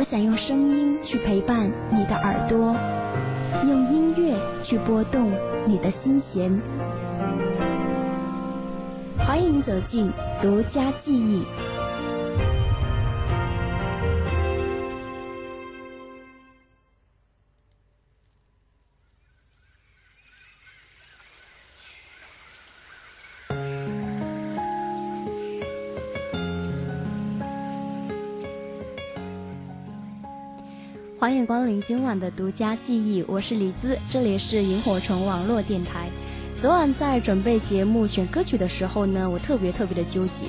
我想用声音去陪伴你的耳朵，用音乐去拨动你的心弦。欢迎走进独家记忆。欢迎光临今晚的独家记忆，我是李兹，这里是萤火虫网络电台。昨晚在准备节目选歌曲的时候呢，我特别特别的纠结，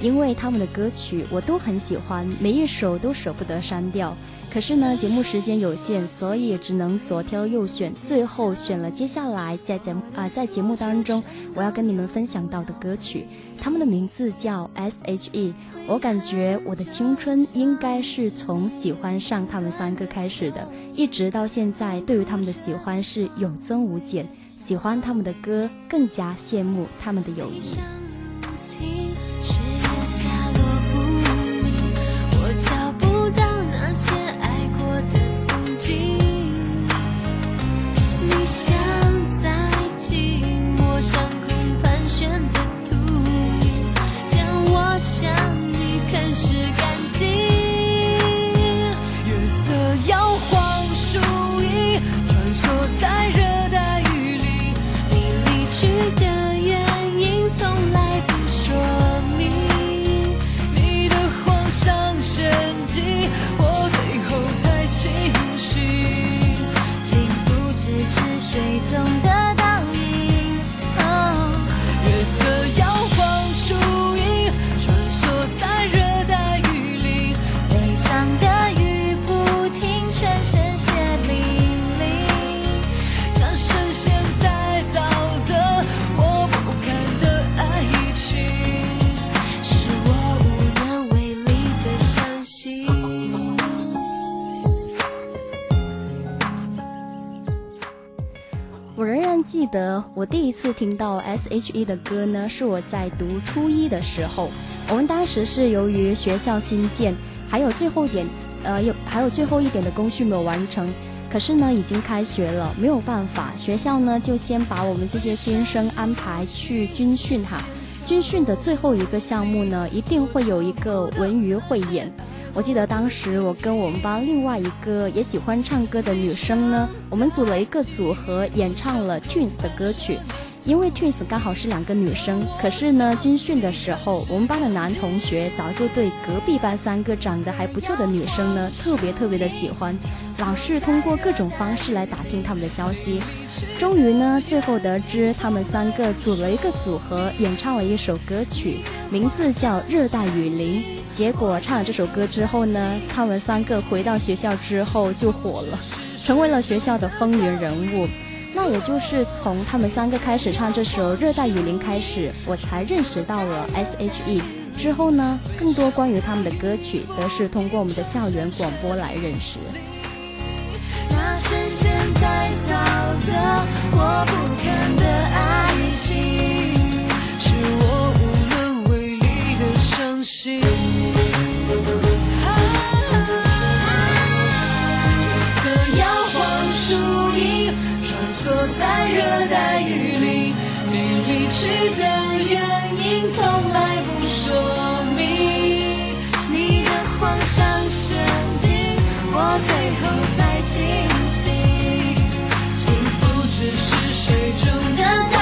因为他们的歌曲我都很喜欢，每一首都舍不得删掉。可是呢，节目时间有限，所以只能左挑右选，最后选了接下来在节目啊在节目当中我要跟你们分享到的歌曲，他们的名字叫 S.H.E。我感觉我的青春应该是从喜欢上他们三个开始的，一直到现在，对于他们的喜欢是有增无减，喜欢他们的歌，更加羡慕他们的友谊。次听到 S.H.E 的歌呢，是我在读初一的时候。我们当时是由于学校新建，还有最后一点，呃，有还有最后一点的工序没有完成。可是呢，已经开学了，没有办法，学校呢就先把我们这些新生安排去军训哈。军训的最后一个项目呢，一定会有一个文娱汇演。我记得当时我跟我们班另外一个也喜欢唱歌的女生呢，我们组了一个组合，演唱了 Twins 的歌曲。因为 Twins 刚好是两个女生，可是呢，军训的时候，我们班的男同学早就对隔壁班三个长得还不错的女生呢，特别特别的喜欢，老是通过各种方式来打听他们的消息。终于呢，最后得知他们三个组了一个组合，演唱了一首歌曲，名字叫《热带雨林》。结果唱了这首歌之后呢，他们三个回到学校之后就火了，成为了学校的风云人物。那也就是从他们三个开始唱这首《热带雨林》开始，我才认识到了 S.H.E。之后呢，更多关于他们的歌曲，则是通过我们的校园广播来认识。那深陷在沼泽，我不堪的爱情，是我无能为力的伤心。在热带雨林，你离去的原因从来不说明。你的谎像陷阱，我最后才清醒。幸福只是水中的倒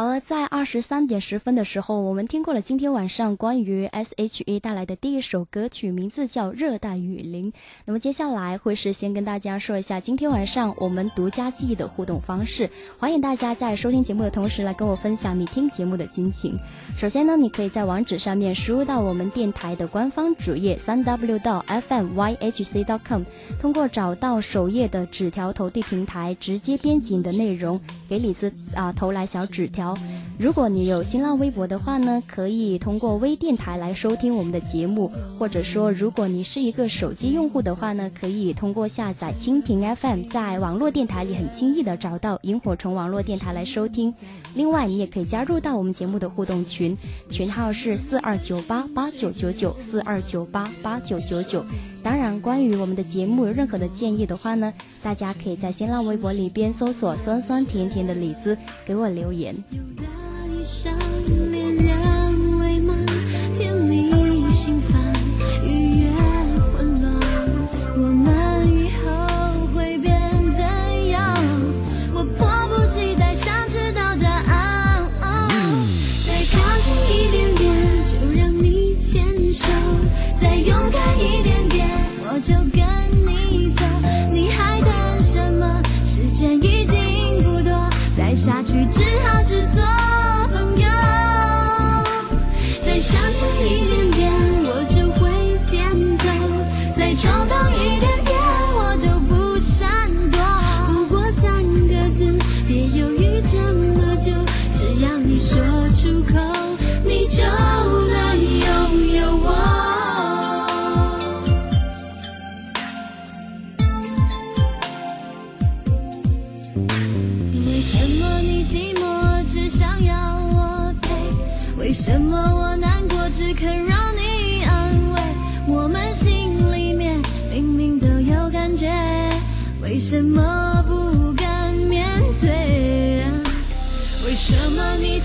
好了，在二十三点十分的时候，我们听过了今天晚上关于 S.H.E 带来的第一首歌曲，名字叫《热带雨林》。那么接下来会是先跟大家说一下今天晚上我们独家记忆的互动方式，欢迎大家在收听节目的同时来跟我分享你听节目的心情。首先呢，你可以在网址上面输入到我们电台的官方主页三 w 到 F M Y H C dot com，通过找到首页的纸条投递平台，直接编辑你的内容给李子啊投来小纸条。如果你有新浪微博的话呢，可以通过微电台来收听我们的节目，或者说，如果你是一个手机用户的话呢，可以通过下载蜻蜓 FM，在网络电台里很轻易的找到萤火虫网络电台来收听。另外，你也可以加入到我们节目的互动群，群号是四二九八八九九九四二九八八九九九。当然，关于我们的节目有任何的建议的话呢，大家可以在新浪微博里边搜索“酸酸甜甜的李子”给我留言。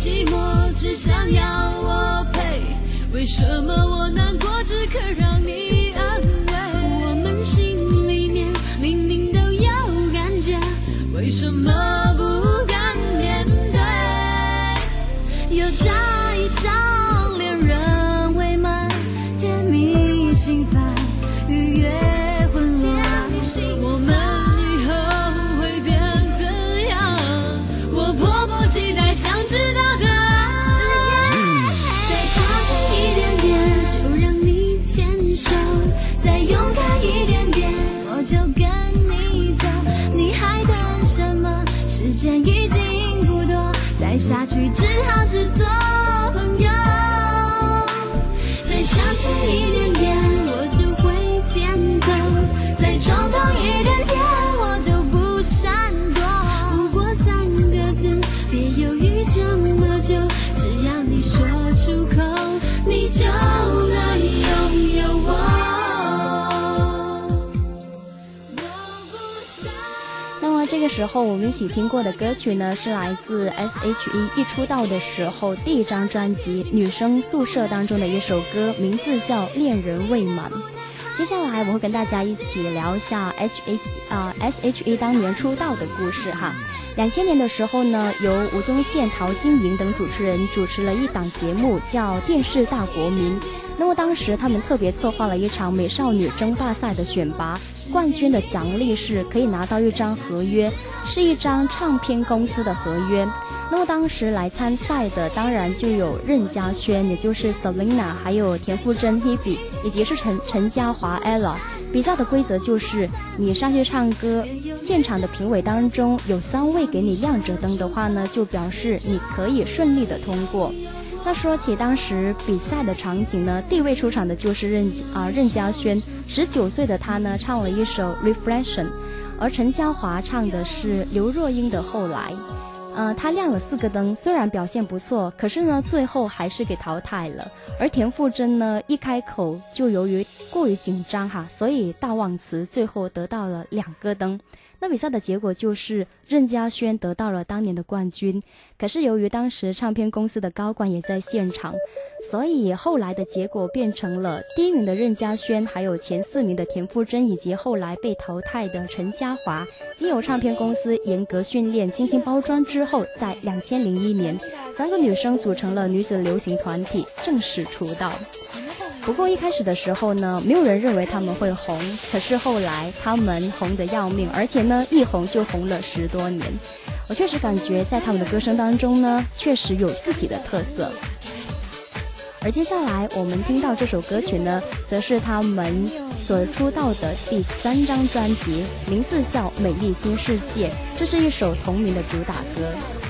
寂寞只想要我陪。为什么我难过只肯让你时候我们一起听过的歌曲呢，是来自 S.H.E 一出道的时候第一张专辑《女生宿舍》当中的一首歌，名字叫《恋人未满》。接下来我会跟大家一起聊一下 H.H 啊 S.H.E 当年出道的故事哈。两千年的时候呢，由吴宗宪、陶晶莹等主持人主持了一档节目，叫《电视大国民》。那么当时他们特别策划了一场美少女争霸赛的选拔，冠军的奖励是可以拿到一张合约，是一张唱片公司的合约。那么当时来参赛的当然就有任嘉萱，也就是 Selina，还有田馥甄 Hebe，以及是陈陈嘉华 Ella。比赛的规则就是你上去唱歌，现场的评委当中有三位给你亮着灯的话呢，就表示你可以顺利的通过。那说起当时比赛的场景呢，第一位出场的就是任啊任嘉萱，十九岁的她呢唱了一首《Reflection》，而陈嘉华唱的是刘若英的《后来》。呃，他亮了四个灯，虽然表现不错，可是呢，最后还是给淘汰了。而田馥甄呢，一开口就由于过于紧张哈，所以大忘词，最后得到了两个灯。那比赛的结果就是任嘉轩得到了当年的冠军。可是由于当时唱片公司的高管也在现场，所以后来的结果变成了第一名的任嘉轩，还有前四名的田馥甄以及后来被淘汰的陈嘉华，经由唱片公司严格训练、精心包装之后，在两千零一年，三个女生组成了女子流行团体，正式出道。不过一开始的时候呢，没有人认为他们会红。可是后来他们红得要命，而且呢，一红就红了十多年。我确实感觉在他们的歌声当中呢，确实有自己的特色。而接下来我们听到这首歌曲呢，则是他们所出道的第三张专辑，名字叫《美丽新世界》，这是一首同名的主打歌。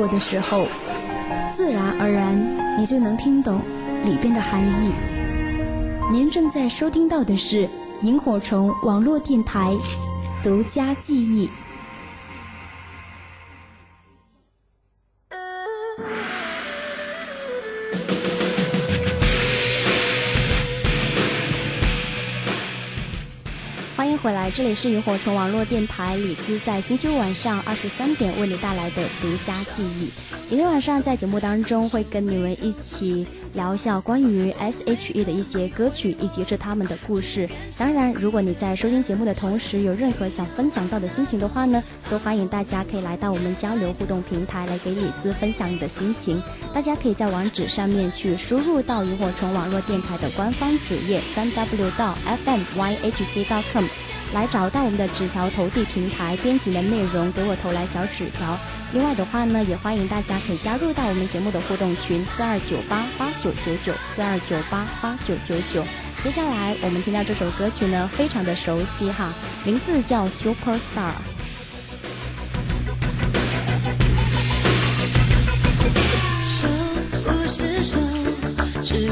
过的时候，自然而然你就能听懂里边的含义。您正在收听到的是萤火虫网络电台独家记忆。回来，这里是萤火虫网络电台李兹在星期五晚上二十三点为你带来的独家记忆。今天晚上在节目当中会跟你们一起。聊一下关于 S.H.E 的一些歌曲以及是他们的故事。当然，如果你在收听节目的同时有任何想分享到的心情的话呢，都欢迎大家可以来到我们交流互动平台来给李子分享你的心情。大家可以在网址上面去输入到萤火虫网络电台的官方主页三 w 到 fmyhc.com。来找到我们的纸条投递平台，编辑的内容给我投来小纸条。另外的话呢，也欢迎大家可以加入到我们节目的互动群四二九八八九九九四二九八八九九九。接下来我们听到这首歌曲呢，非常的熟悉哈，名字叫 Superstar。手不是手，是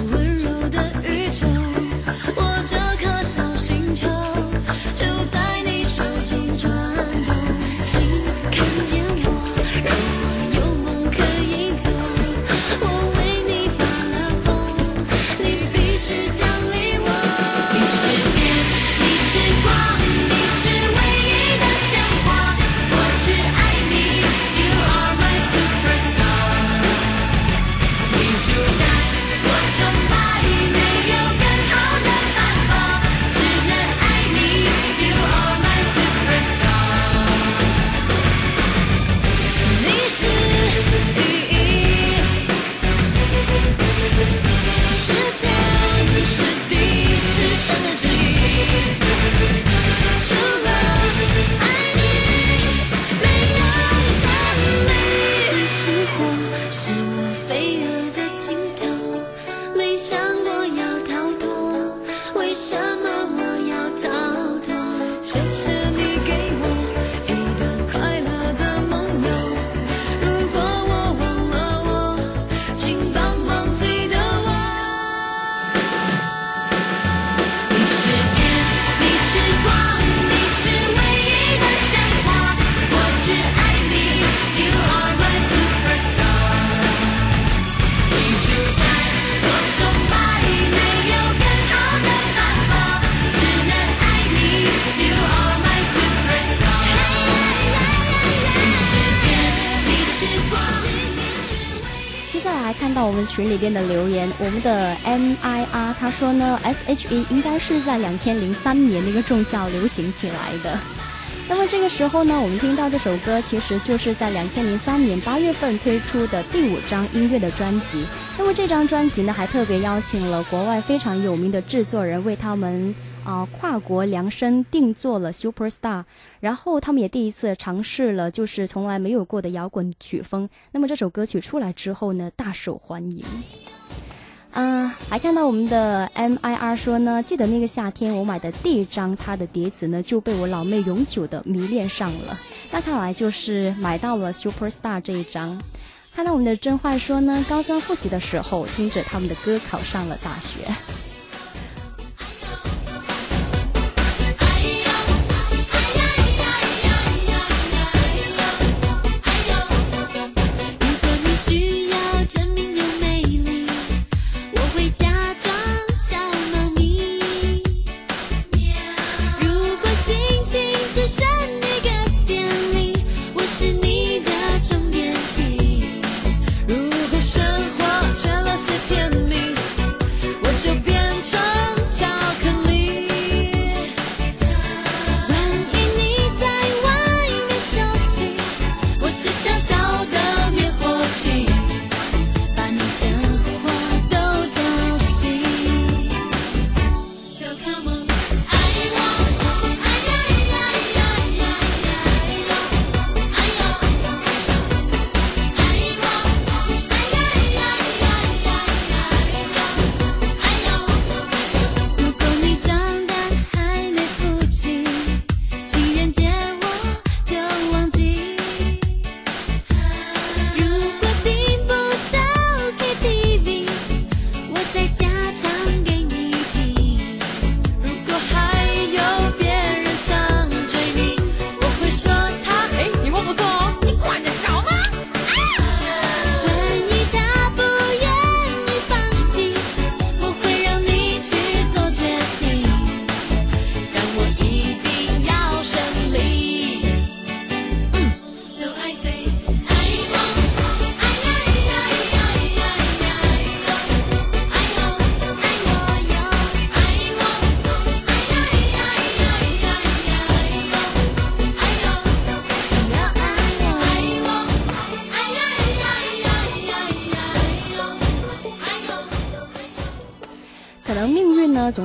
我们的 M I R 他说呢，S.H.E 应该是在两千零三年那个重校流行起来的。那么这个时候呢，我们听到这首歌，其实就是在两千零三年八月份推出的第五张音乐的专辑。那么这张专辑呢，还特别邀请了国外非常有名的制作人为他们啊、跨国量身定做了《Superstar》，然后他们也第一次尝试了就是从来没有过的摇滚曲风。那么这首歌曲出来之后呢，大受欢迎。啊，还看到我们的 M I R 说呢，记得那个夏天我买的第一张他的碟子呢，就被我老妹永久的迷恋上了。那看来就是买到了 Superstar 这一张。看到我们的真坏说呢，高三复习的时候听着他们的歌考上了大学。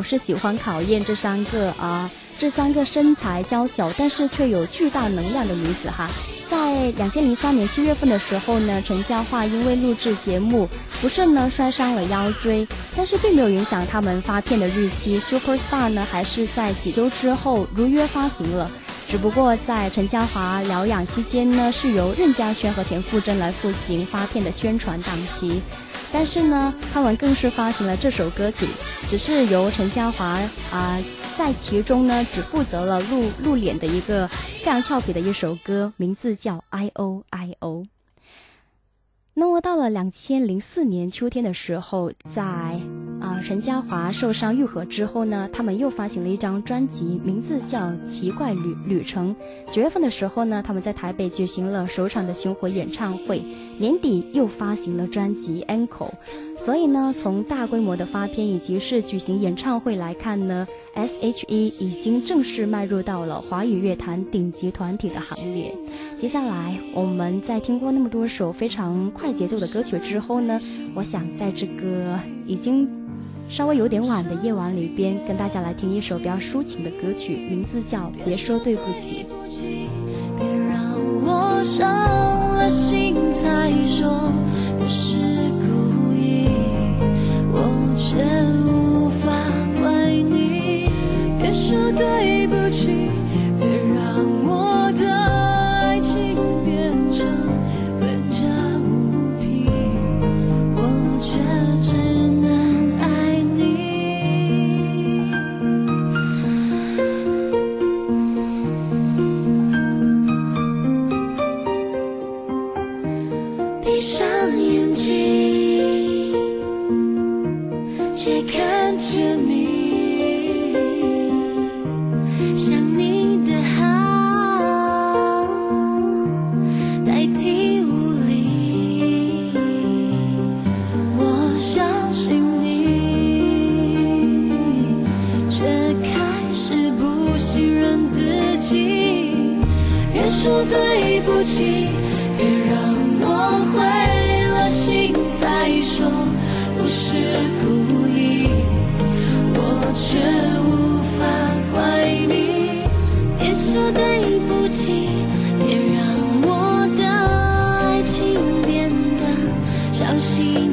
总是喜欢考验这三个啊，这三个身材娇小但是却有巨大能量的女子哈。在两千零三年七月份的时候呢，陈嘉桦因为录制节目不慎呢摔伤了腰椎，但是并没有影响他们发片的日期。Super Star 呢还是在几周之后如约发行了，只不过在陈嘉华疗养期间呢，是由任嘉萱和田馥甄来负责发片的宣传档期。但是呢，他们更是发行了这首歌曲，只是由陈嘉华啊在其中呢只负责了露露脸的一个非常俏皮的一首歌，名字叫《I O I O》。那么到了两千零四年秋天的时候，在啊陈嘉华受伤愈合之后呢，他们又发行了一张专辑，名字叫《奇怪旅旅程》。九月份的时候呢，他们在台北举行了首场的巡回演唱会，年底又发行了专辑《Ankle》。所以呢，从大规模的发片以及是举行演唱会来看呢，S.H.E 已经正式迈入到了华语乐坛顶级团体的行列。接下来，我们在听过那么多首非常快节奏的歌曲之后呢，我想在这个已经稍微有点晚的夜晚里边，跟大家来听一首比较抒情的歌曲，名字叫《别说对不起》。别让我伤了心才说不是故意，我却无法怪你。别说对不起，小心。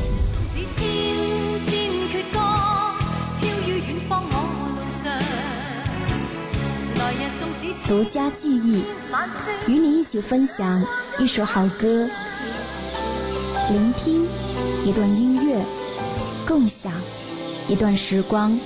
独家记忆，与你一起分享一首好歌，聆听一段音乐，共享一段时光。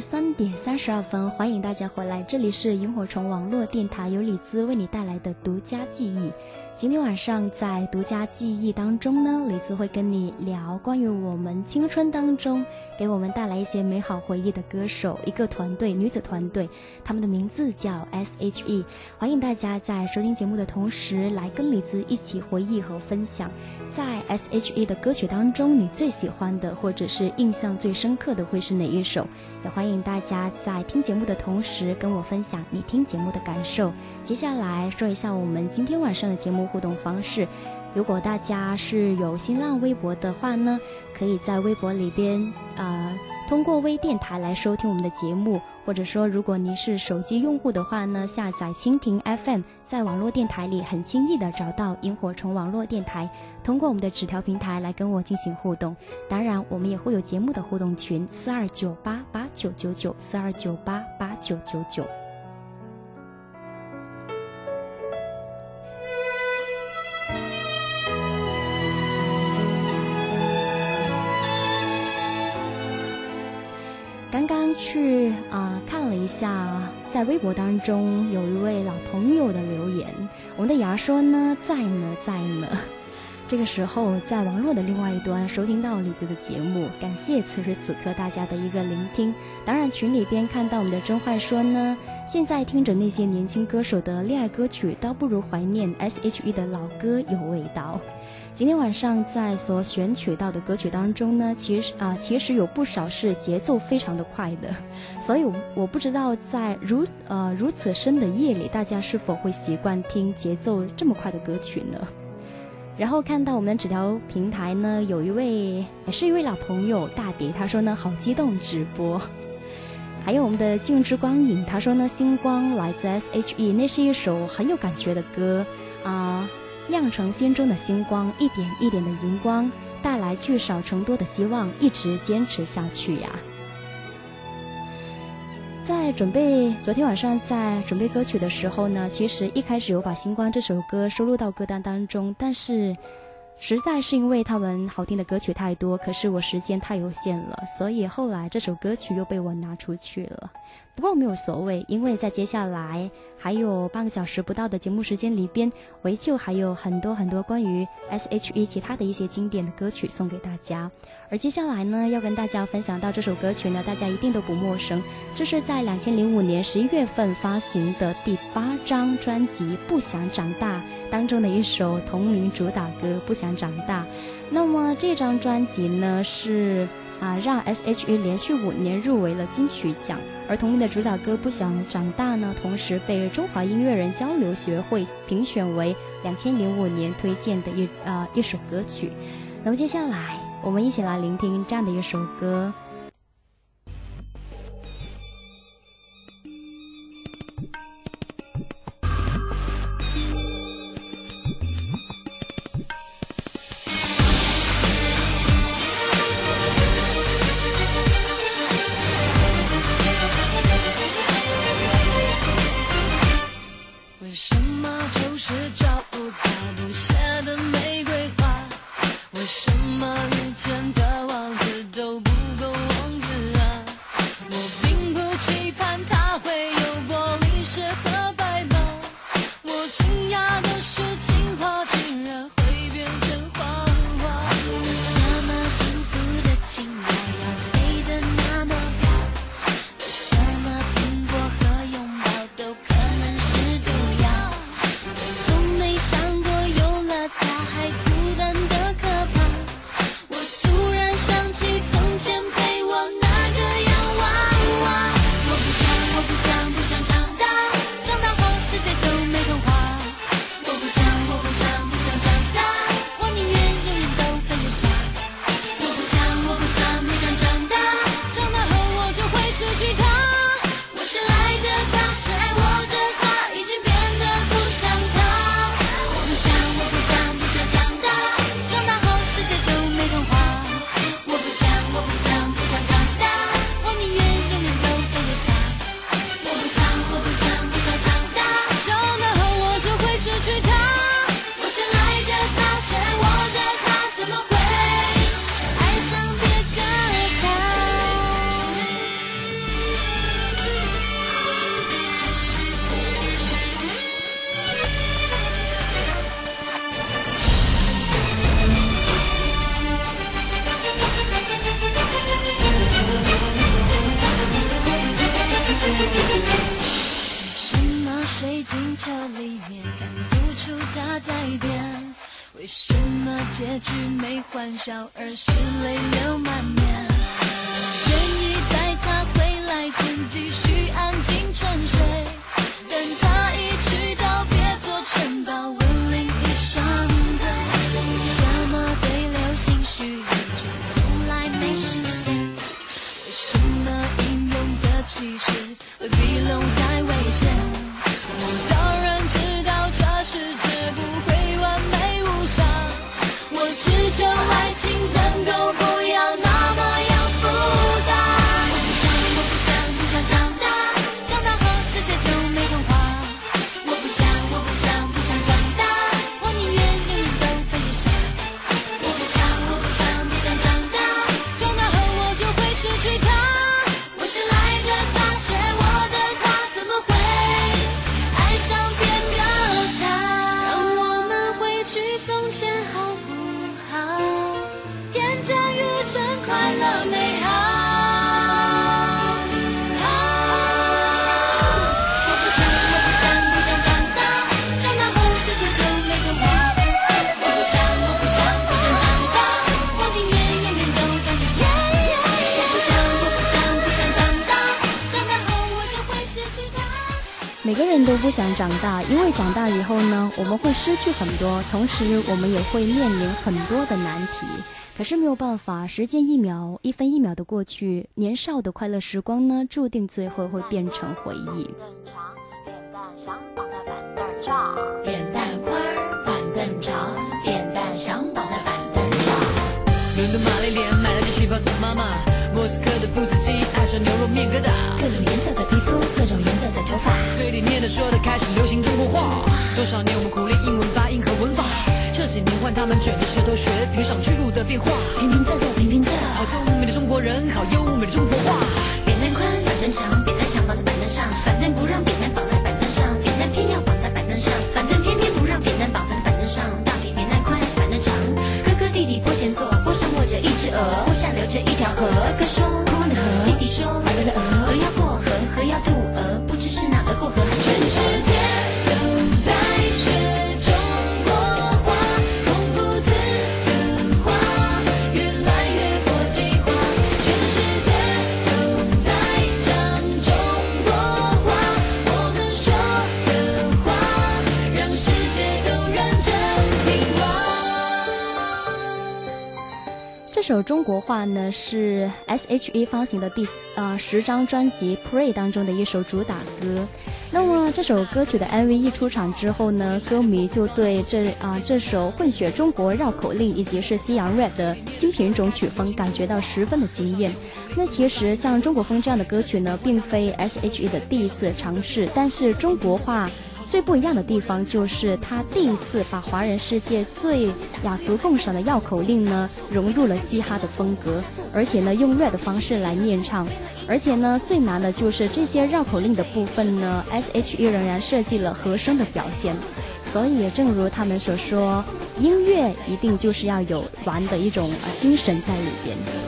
三点三十二分，欢迎大家回来，这里是萤火虫网络电台，由李兹为你带来的独家记忆。今天晚上在独家记忆当中呢，李子会跟你聊关于我们青春当中给我们带来一些美好回忆的歌手，一个团队，女子团队，他们的名字叫 S.H.E。欢迎大家在收听节目的同时，来跟李子一起回忆和分享，在 S.H.E 的歌曲当中，你最喜欢的或者是印象最深刻的会是哪一首？也欢迎大家在听节目的同时跟我分享你听节目的感受。接下来说一下我们今天晚上的节目。互动方式，如果大家是有新浪微博的话呢，可以在微博里边呃通过微电台来收听我们的节目，或者说如果您是手机用户的话呢，下载蜻蜓 FM，在网络电台里很轻易的找到萤火虫网络电台，通过我们的纸条平台来跟我进行互动。当然，我们也会有节目的互动群四二九八八九九九四二九八八九九九。去啊、看了一下，在微博当中有一位老朋友的留言，我们的牙说呢在呢在呢。这个时候，在网络的另外一端收听到李子的节目，感谢此时此刻大家的一个聆听。当然，群里边看到我们的真坏说呢，现在听着那些年轻歌手的恋爱歌曲，倒不如怀念 S.H.E 的老歌有味道。今天晚上在所选取到的歌曲当中呢，其实啊、其实有不少是节奏非常的快的，所以我不知道在如呃如此深的夜里，大家是否会习惯听节奏这么快的歌曲呢？然后看到我们的纸条平台呢，有一位也是一位老朋友大蝶，他说呢好激动直播。还有我们的静之光影，他说呢星光来自 S.H.E，那是一首很有感觉的歌啊。酿成心中的星光，一点一点的荧光，带来聚少成多的希望，一直坚持下去呀。在准备昨天晚上在准备歌曲的时候呢，其实一开始有把《星光》这首歌收录到歌单当中，但是实在是因为他们好听的歌曲太多，可是我时间太有限了，所以后来这首歌曲又被我拿出去了。不过没有所谓，因为在接下来还有半个小时不到的节目时间里边，依旧还有很多很多关于 S.H.E 其他的一些经典的歌曲送给大家。而接下来呢，要跟大家分享到这首歌曲呢，大家一定都不陌生，这是在两千零五年十一月份发行的第八张专辑《不想长大》当中的一首同名主打歌《不想长大》。那么这张专辑呢是。啊，让 S.H.E 连续五年入围了金曲奖，而同名的主打歌《不想长大》呢，同时被中华音乐人交流学会评选为两千零五年推荐的一啊、一首歌曲。那么接下来，我们一起来聆听这样的一首歌。长大以后呢，我们会失去很多，同时我们也会面临很多的难题。可是没有办法，时间一秒一分一秒的过去，年少的快乐时光呢，注定最后会变成回忆。凳长，扁担想绑在板凳上，扁担宽儿，板凳长，扁担想绑在板凳上。伦敦玛丽莲买了件旗袍送妈妈，莫斯科的布斯基爱上牛肉面疙瘩，各种颜色的皮肤，各种颜色的头发。嘴里念的说的开始流行中国话。多少年我们苦练英文发音和文法，这几年换他们卷着舌头学评上去路的变化。平平仄仄，平平仄。好聪明的中国人，好优美的中国话。扁担宽，板凳长，扁担想绑在板凳上，板凳不让扁担绑在板凳上，扁担偏要绑在板凳上，板凳偏偏不让扁担绑在板凳上。到底扁担宽还是板凳长？哥哥弟弟坡前坐，坡上卧着一只鹅，坡下流着一条河。哥哥说空汪的河，弟弟说白白的鹅，鹅要过河，河要渡鹅，是男儿过河还是全世界。首中国话呢是 S.H.E 发行的第四呃十张专辑《Pray》当中的一首主打歌。那么这首歌曲的 MV 一出场之后呢，歌迷就对这啊、这首混血中国绕口令以及是西洋 rap 的新品种曲风感觉到十分的惊艳。那其实像中国风这样的歌曲呢，并非 S.H.E 的第一次尝试，但是中国话。最不一样的地方就是他第一次把华人世界最雅俗共赏的绕口令呢融入了嘻哈的风格，而且呢用 rap 的方式来念唱，而且呢最难的就是这些绕口令的部分呢，S.H.E 仍然设计了和声的表现，所以正如他们所说，音乐一定就是要有玩的一种精神在里边。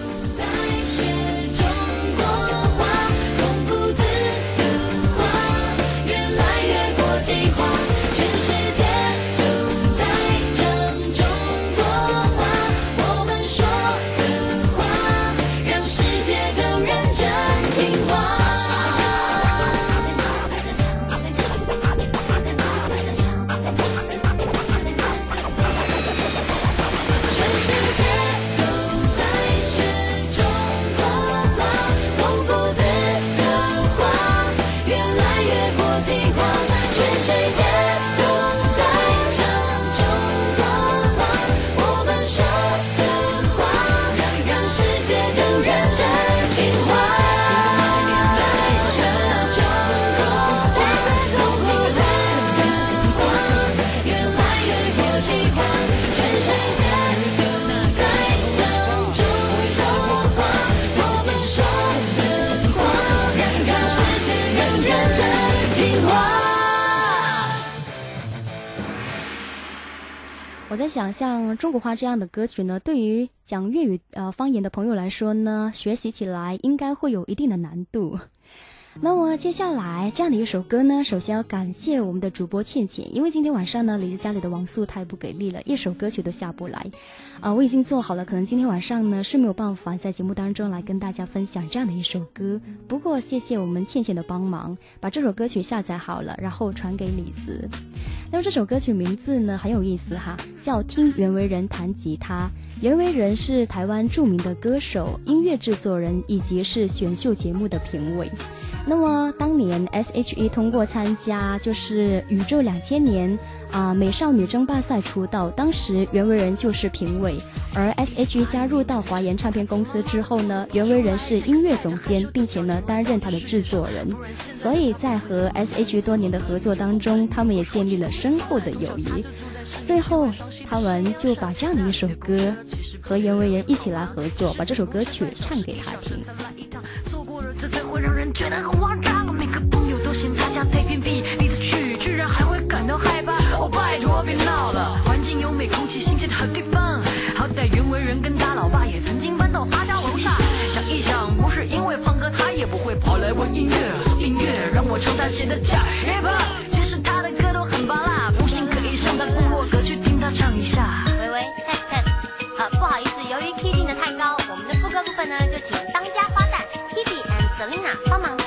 在想，像中国话这样的歌曲呢，对于讲粤语呃方言的朋友来说呢，学习起来应该会有一定的难度。那么接下来这样的一首歌呢，首先要感谢我们的主播倩倩，因为今天晚上呢，李子家里的网速太不给力了，一首歌曲都下不来。啊、我已经做好了，可能今天晚上呢是没有办法在节目当中来跟大家分享这样的一首歌。不过谢谢我们倩倩的帮忙，把这首歌曲下载好了，然后传给李子。那么这首歌曲名字呢很有意思哈，叫《听袁惟仁弹吉他》。袁惟仁是台湾著名的歌手、音乐制作人，以及是选秀节目的评委。那么当年 S.H.E 通过参加就是宇宙两千年啊、美少女争霸赛出道，当时袁惟仁就是评委，而 S.H.E 加入到华研唱片公司之后呢，袁惟仁是音乐总监，并且呢担任他的制作人，所以在和 S.H.E 多年的合作当中，他们也建立了深厚的友谊。最后，他们就把这样的一首歌和袁惟仁一起来合作，把这首歌曲唱给他听。这才会让人觉得很慌张。每个朋友都嫌他家太偏僻，第一次去居然还会感到害怕。哦，拜托别闹了，环境优美，空气新鲜的好地方。好歹袁惟仁跟他老爸也曾经搬到他家楼下。想一想，不是因为胖哥，他也不会跑来问音乐，音乐让我唱他写的假 hip hop。其实他的歌都很拔辣，不信可以上他部落格去听他唱一下。喂喂，test test，好，不好意思，由于 key 定的太高，我们的副歌部分呢就请 Selina 帮忙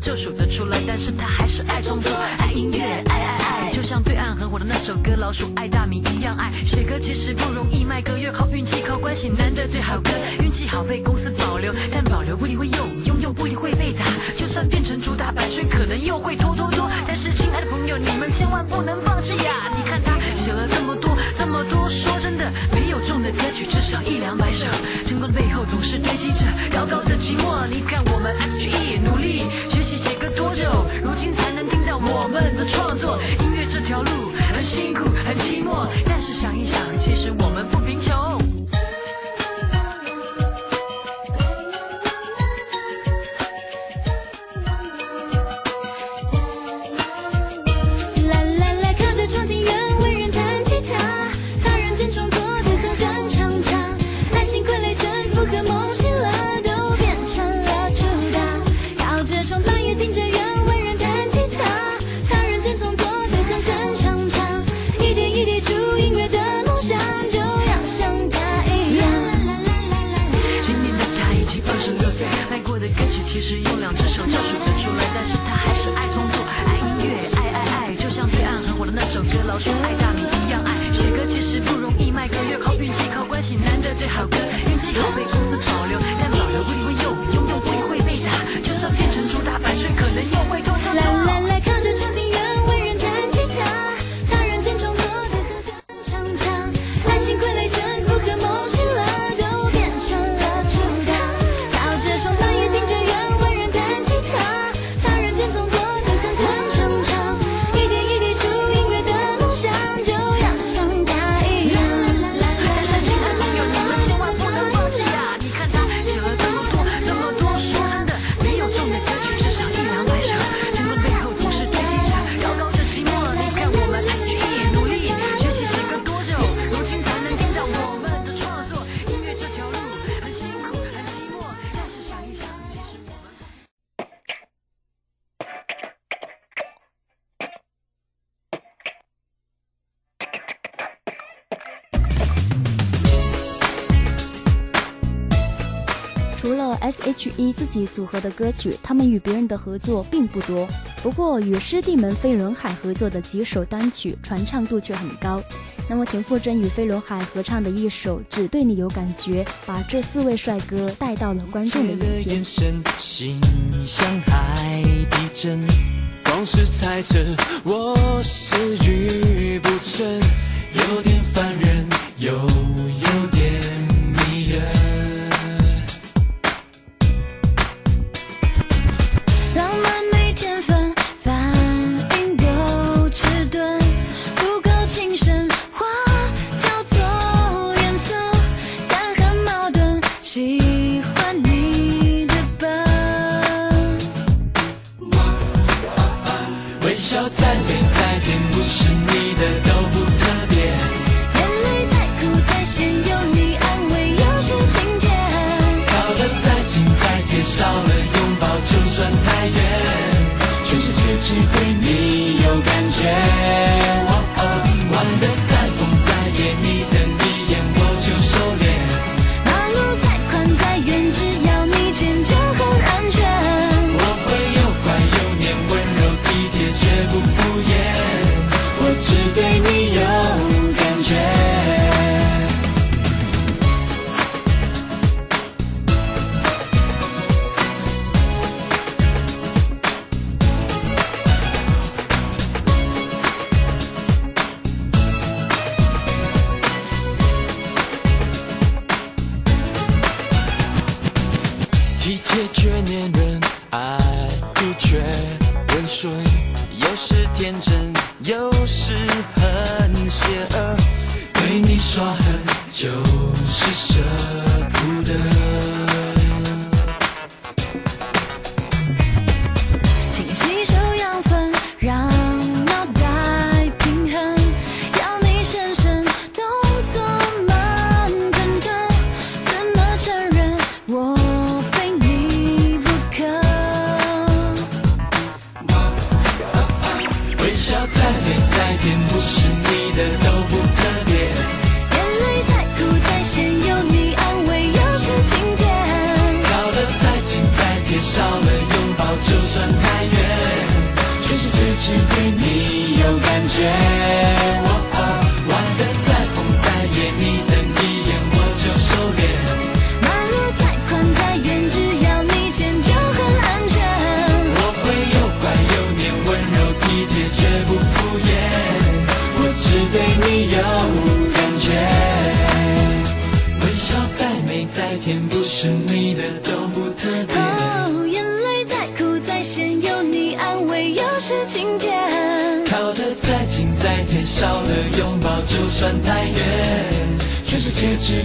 就数得出来，但是他还是爱创作，爱音乐，爱爱爱，就像对岸很火的那首歌《老鼠爱大米》一样爱。写歌其实不容易，卖歌越靠运气，靠关系难得最好歌，运气好被公司保留，但保留不一定会用，用用不一定会被打，就算变成主打版税，可能又会拖拖拖。但是亲爱的朋友，你们千万不能放弃呀！你看他写了这么多，么多，说真的，没有中的歌曲至少一两百首，成功的背后总是堆积着高高的寂寞。你看我们 S.G.E 努力学习写歌多久，如今才能听到我们的创作。音乐这条路很辛苦，很寂寞，但是想一想，其实我们不贫穷。其实用两只手就数得出来，但是他还是爱创作，爱音乐，爱爱爱，就像对岸很火的那首歌《老鼠爱大米》一样爱。写歌其实不容易，卖歌越靠运气，靠关系难得最好歌，运气好被公司保留，但保留不会用，用用不会被打，就算变成主打版税，可能又会以自己组合的歌曲，他们与别人的合作并不多。不过与师弟们飞轮海合作的几首单曲传唱度却很高。那么田馥甄与飞轮海合唱的一首《只对你有感觉》，把这四位帅哥带到了观众的眼前眼。神，心像海底针，光是猜测我是愚不成，有点烦人，又有点迷人。笑再美再甜，不是你的都不特别。眼泪再苦再咸，有你安慰又是晴天。靠得再近再贴，少了拥抱就算太远。全世界只对你有感觉。戒指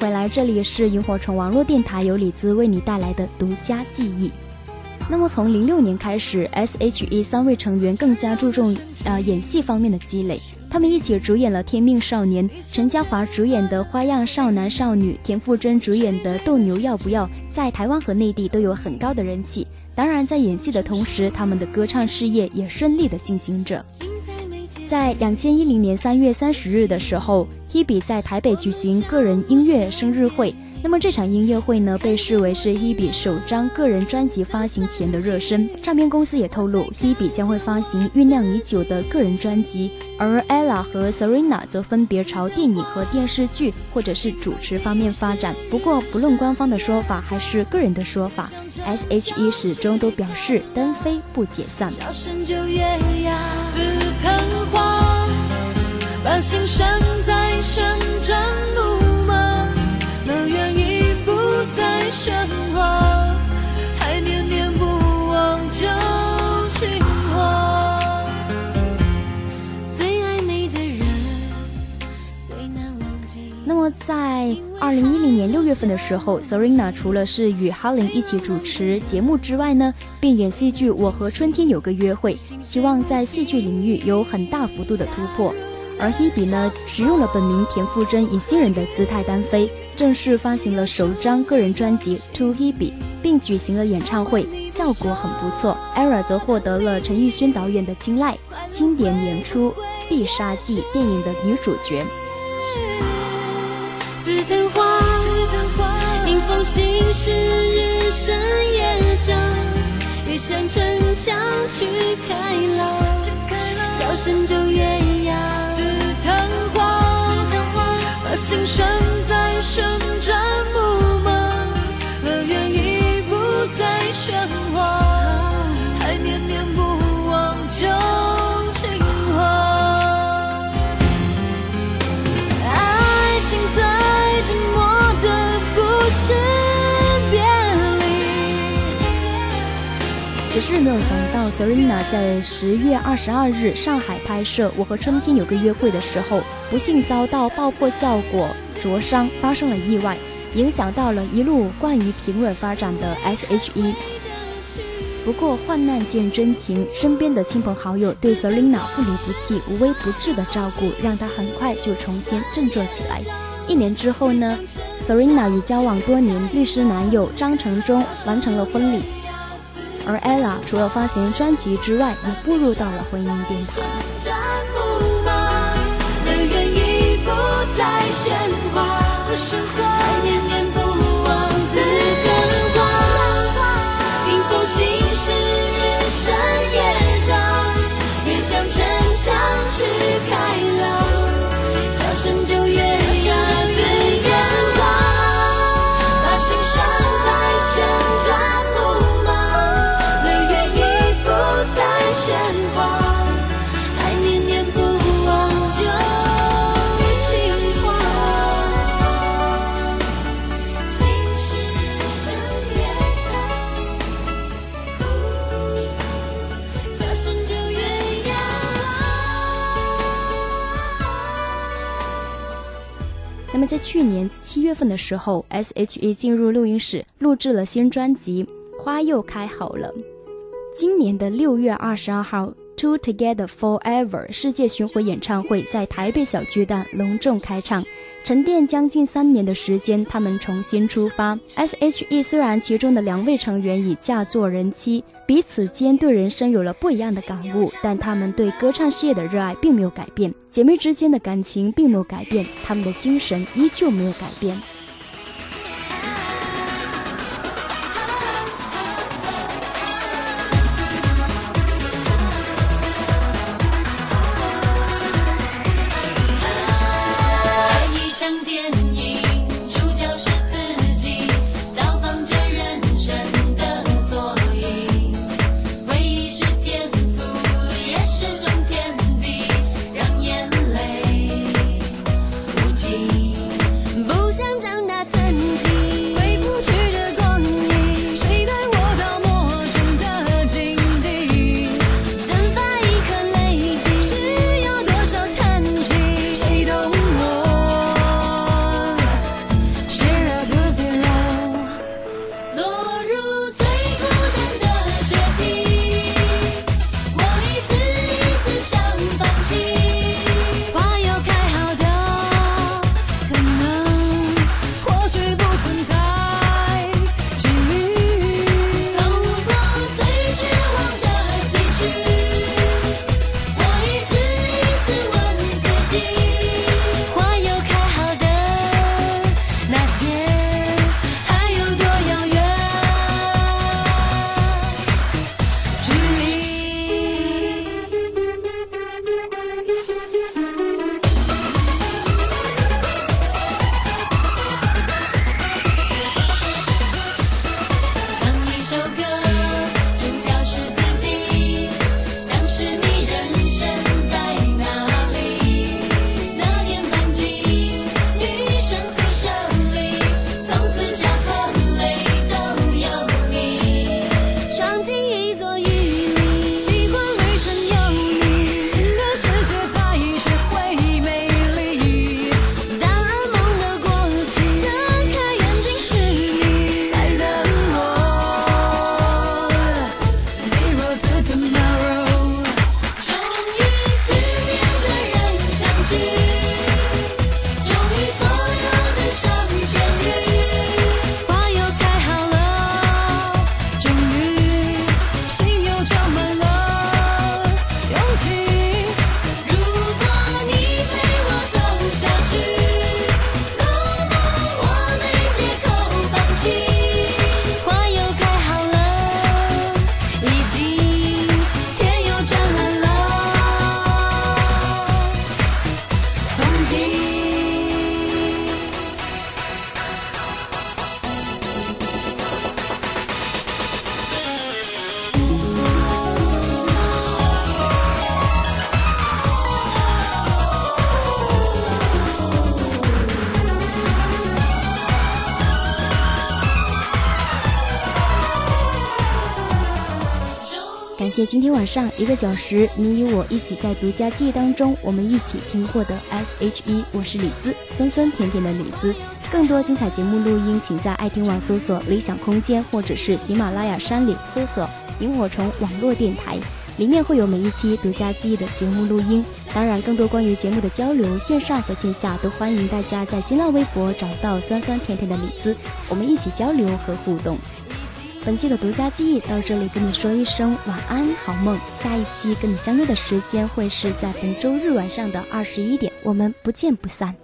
回来，这里是萤火虫网络电台，由李兹为你带来的独家记忆。那么从零六年开始，S.H.E 三位成员更加注重呃演戏方面的积累。他们一起主演了《天命少年》，陈嘉华主演的《花样少男少女》，田馥甄主演的《斗牛要不要》在台湾和内地都有很高的人气。当然，在演戏的同时，他们的歌唱事业也顺利的进行着。在两千一零年三月三十日的时候，Hebe 在台北举行个人音乐生日会。那么这场音乐会呢，被视为是 Hebe 首张个人专辑发行前的热身。唱片公司也透露，Hebe 将会发行酝酿已久的个人专辑，而 Ella 和 Serena 则分别朝电影和电视剧或者是主持方面发展。不过，不论官方的说法还是个人的说法，S.H.E 始终都表示单飞不解散。把心拴在旋转木马，乐园已不再喧哗，还念念不忘旧情话。最爱你的人，最难忘记。那么在二零一零年六月份。份的时候，Serena 除了是与哈林一起主持节目之外呢，并演戏剧《我和春天有个约会》，希望在戏剧领域有很大幅度的突破。而 Hebe 呢，使用了本名田馥甄，以新人的姿态单飞，正式发行了首张个人专辑《To Hebe》，并举行了演唱会，效果很不错。Era 则获得了陈奕迅导演的青睐，经典演出《必杀技》电影的女主角。紫藤花，迎风行驶，日升夜长，越向城墙去开朗，笑声就越扬。紫藤花，把心拴在旋转木是没有想到，Serena 在十月二十二日上海拍摄《我和春天有个约会》的时候，不幸遭到爆破效果灼伤，发生了意外，影响到了一路惯于平稳发展的 S.H.E。不过患难见真情，身边的亲朋好友对 Selina 不离不弃、无微不至的照顾，让她很快就重新振作起来。一年之后呢，Serena 与交往多年律师男友张承忠完成了婚礼，而 Ella 除了发行专辑之外，也步入到了婚姻殿堂。转木马，乐园已不再喧哗，不喧哗，去年七月份的时候，S.H.E 进入录音室录制了新专辑《花又开好了》。今年的六月二十二号，Two Together Forever 世界巡回演唱会在台北小巨蛋隆重开唱。沉淀将近三年的时间，他们重新出发。S.H.E 虽然其中的两位成员已嫁作人妻，彼此间对人生有了不一样的感悟，但他们对歌唱事业的热爱并没有改变，姐妹之间的感情并没有改变，他们的精神依旧没有改变。今天晚上一个小时，你与我一起在独家记忆当中，我们一起听获得 S H E，我是李子，酸酸甜甜的李子。更多精彩节目录音，请在爱听网搜索“理想空间”或者是喜马拉雅山里搜索“萤火虫网络电台”，里面会有每一期独家记忆的节目录音。当然，更多关于节目的交流，线上和线下都欢迎大家在新浪微博找到酸酸甜甜的李子，我们一起交流和互动。本期的独家记忆到这里跟你说一声晚安，好梦。下一期跟你相约的时间会是在本周日晚上的二十一点，我们不见不散。